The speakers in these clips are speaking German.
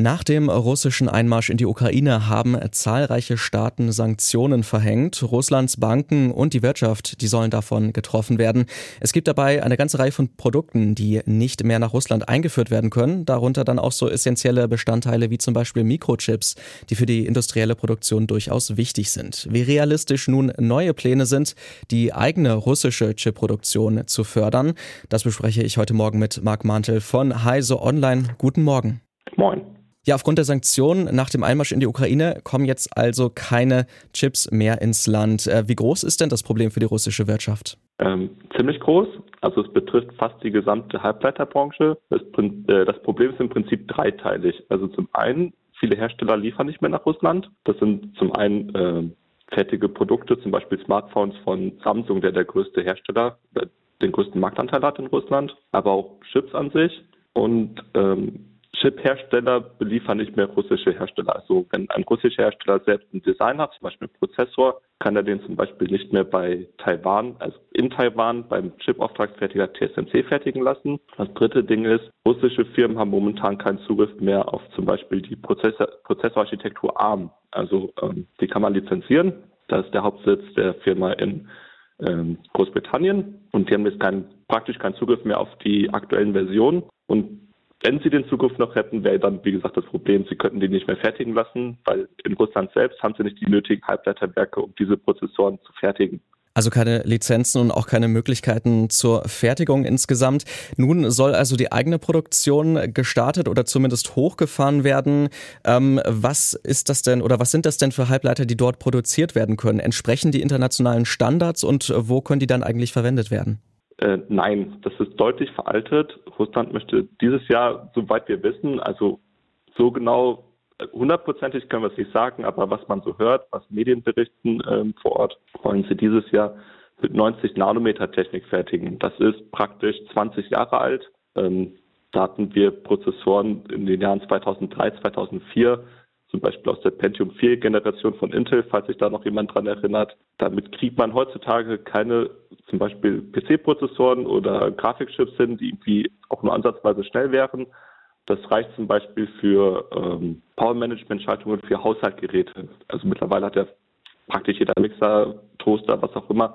Nach dem russischen Einmarsch in die Ukraine haben zahlreiche Staaten Sanktionen verhängt. Russlands Banken und die Wirtschaft, die sollen davon getroffen werden. Es gibt dabei eine ganze Reihe von Produkten, die nicht mehr nach Russland eingeführt werden können. Darunter dann auch so essentielle Bestandteile wie zum Beispiel Mikrochips, die für die industrielle Produktion durchaus wichtig sind. Wie realistisch nun neue Pläne sind, die eigene russische Chipproduktion zu fördern, das bespreche ich heute Morgen mit Marc Mantel von Heise Online. Guten Morgen. Moin. Ja, aufgrund der Sanktionen nach dem Einmarsch in die Ukraine kommen jetzt also keine Chips mehr ins Land. Äh, wie groß ist denn das Problem für die russische Wirtschaft? Ähm, ziemlich groß. Also es betrifft fast die gesamte Halbleiterbranche. Das, äh, das Problem ist im Prinzip dreiteilig. Also zum einen, viele Hersteller liefern nicht mehr nach Russland. Das sind zum einen äh, fertige Produkte, zum Beispiel Smartphones von Samsung, der der größte Hersteller, den größten Marktanteil hat in Russland, aber auch Chips an sich. Und ähm, Chip-Hersteller beliefern nicht mehr russische Hersteller. Also wenn ein russischer Hersteller selbst ein Design hat, zum Beispiel einen Prozessor, kann er den zum Beispiel nicht mehr bei Taiwan, also in Taiwan beim Chip-Auftragsfertiger TSMC fertigen lassen. Das dritte Ding ist, russische Firmen haben momentan keinen Zugriff mehr auf zum Beispiel die Prozessor Prozessorarchitektur ARM. Also ähm, die kann man lizenzieren. Das ist der Hauptsitz der Firma in ähm, Großbritannien und die haben jetzt keinen, praktisch keinen Zugriff mehr auf die aktuellen Versionen und wenn sie den Zugriff noch hätten, wäre dann, wie gesagt, das Problem, sie könnten die nicht mehr fertigen lassen, weil in Russland selbst haben sie nicht die nötigen Halbleiterwerke, um diese Prozessoren zu fertigen. Also keine Lizenzen und auch keine Möglichkeiten zur Fertigung insgesamt. Nun soll also die eigene Produktion gestartet oder zumindest hochgefahren werden. Ähm, was ist das denn oder was sind das denn für Halbleiter, die dort produziert werden können? Entsprechen die internationalen Standards und wo können die dann eigentlich verwendet werden? Äh, nein, das ist deutlich veraltet. Russland möchte dieses Jahr, soweit wir wissen, also so genau hundertprozentig können wir es nicht sagen, aber was man so hört, was Medien berichten ähm, vor Ort, wollen sie dieses Jahr mit 90 Nanometer Technik fertigen. Das ist praktisch 20 Jahre alt. Ähm, da hatten wir Prozessoren in den Jahren 2003, 2004 zum Beispiel aus der Pentium 4 Generation von Intel, falls sich da noch jemand dran erinnert. Damit kriegt man heutzutage keine zum Beispiel PC-Prozessoren oder Grafikchips hin, die irgendwie auch nur ansatzweise schnell wären. Das reicht zum Beispiel für ähm, Power-Management-Schaltungen für Haushaltgeräte. Also mittlerweile hat ja praktisch jeder Mixer, Toaster, was auch immer,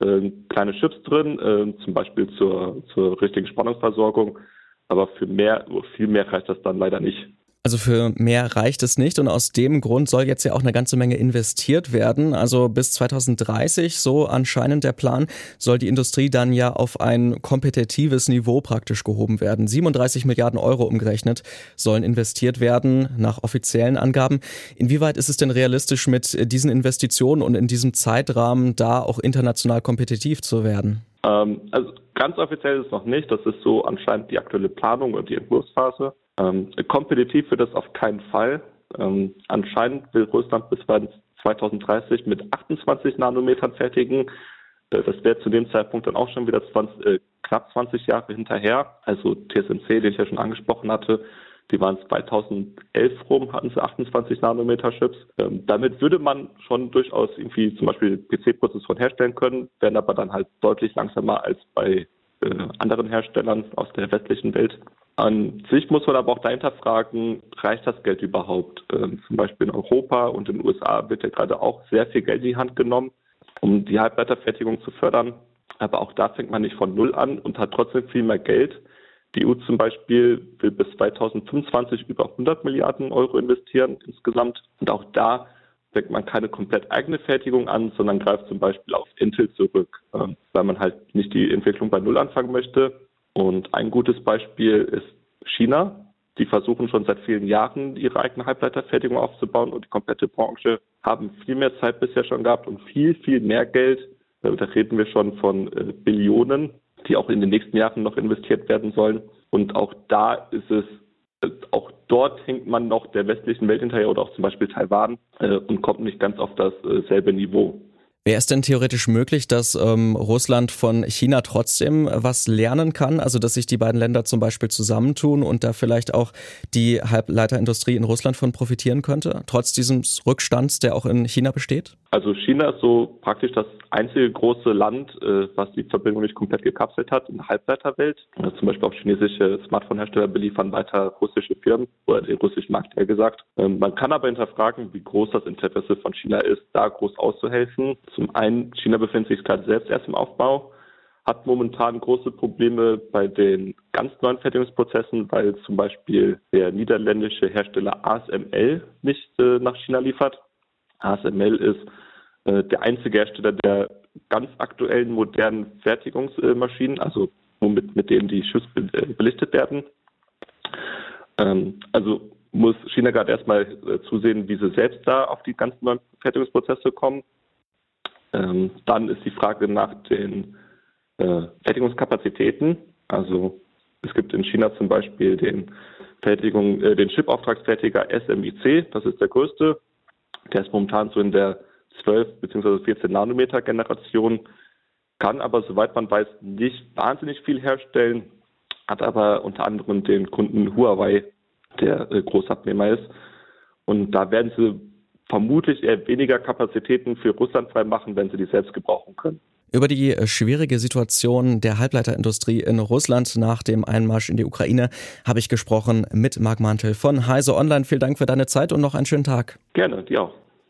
äh, kleine Chips drin, äh, zum Beispiel zur, zur richtigen Spannungsversorgung. Aber für mehr, viel mehr reicht das dann leider nicht. Also für mehr reicht es nicht und aus dem Grund soll jetzt ja auch eine ganze Menge investiert werden. Also bis 2030, so anscheinend der Plan, soll die Industrie dann ja auf ein kompetitives Niveau praktisch gehoben werden. 37 Milliarden Euro umgerechnet sollen investiert werden nach offiziellen Angaben. Inwieweit ist es denn realistisch mit diesen Investitionen und in diesem Zeitrahmen da auch international kompetitiv zu werden? Ähm, also ganz offiziell ist es noch nicht. Das ist so anscheinend die aktuelle Planung und die Entwurfsphase. Ähm, kompetitiv wird das auf keinen Fall. Ähm, anscheinend will Russland bis 2030 mit 28 Nanometern fertigen. Äh, das wäre zu dem Zeitpunkt dann auch schon wieder 20, äh, knapp 20 Jahre hinterher. Also TSMC, den ich ja schon angesprochen hatte, die waren 2011 rum, hatten sie 28 Nanometer Chips. Ähm, damit würde man schon durchaus irgendwie zum Beispiel PC-Prozessoren herstellen können, wären aber dann halt deutlich langsamer als bei äh, anderen Herstellern aus der westlichen Welt. An sich muss man aber auch dahinter fragen, reicht das Geld überhaupt? Ähm, zum Beispiel in Europa und in den USA wird ja gerade auch sehr viel Geld in die Hand genommen, um die Halbleiterfertigung zu fördern. Aber auch da fängt man nicht von Null an und hat trotzdem viel mehr Geld. Die EU zum Beispiel will bis 2025 über 100 Milliarden Euro investieren insgesamt. Und auch da fängt man keine komplett eigene Fertigung an, sondern greift zum Beispiel auf Intel zurück, ähm, weil man halt nicht die Entwicklung bei Null anfangen möchte. Und ein gutes Beispiel ist China. Die versuchen schon seit vielen Jahren ihre eigene Halbleiterfertigung aufzubauen und die komplette Branche haben viel mehr Zeit bisher schon gehabt und viel, viel mehr Geld. Da reden wir schon von äh, Billionen, die auch in den nächsten Jahren noch investiert werden sollen. Und auch da ist es auch dort hängt man noch der westlichen Welt hinterher oder auch zum Beispiel Taiwan äh, und kommt nicht ganz auf dasselbe äh, Niveau. Wäre es denn theoretisch möglich, dass ähm, Russland von China trotzdem was lernen kann? Also dass sich die beiden Länder zum Beispiel zusammentun und da vielleicht auch die Halbleiterindustrie in Russland von profitieren könnte, trotz dieses Rückstands, der auch in China besteht? Also China ist so praktisch das einzige große Land, äh, was die Verbindung nicht komplett gekapselt hat in der Halbleiterwelt. Also zum Beispiel auch chinesische Smartphone-Hersteller beliefern weiter russische Firmen oder den russischen Markt eher gesagt. Ähm, man kann aber hinterfragen, wie groß das Interesse von China ist, da groß auszuhelfen. Zum einen, China befindet sich gerade selbst erst im Aufbau hat momentan große Probleme bei den ganz neuen Fertigungsprozessen, weil zum Beispiel der niederländische Hersteller ASML nicht äh, nach China liefert. ASML ist der einzige Hersteller der ganz aktuellen modernen Fertigungsmaschinen, also womit mit denen die Schüsse äh, belichtet werden. Ähm, also muss China gerade erstmal äh, zusehen, wie sie selbst da auf die ganzen neuen Fertigungsprozesse kommen. Ähm, dann ist die Frage nach den Fertigungskapazitäten. Also es gibt in China zum Beispiel den Fertigung, den Chip-Auftragsfertiger SMIC, das ist der größte. Der ist momentan so in der 12 bzw. 14 Nanometer Generation, kann aber, soweit man weiß, nicht wahnsinnig viel herstellen, hat aber unter anderem den Kunden Huawei, der äh, Großabnehmer ist. Und da werden sie vermutlich eher weniger Kapazitäten für Russland freimachen, wenn sie die selbst gebrauchen können. Über die äh, schwierige Situation der Halbleiterindustrie in Russland nach dem Einmarsch in die Ukraine habe ich gesprochen mit Marc Mantel von Heise Online. Vielen Dank für deine Zeit und noch einen schönen Tag. Gerne, dir auch.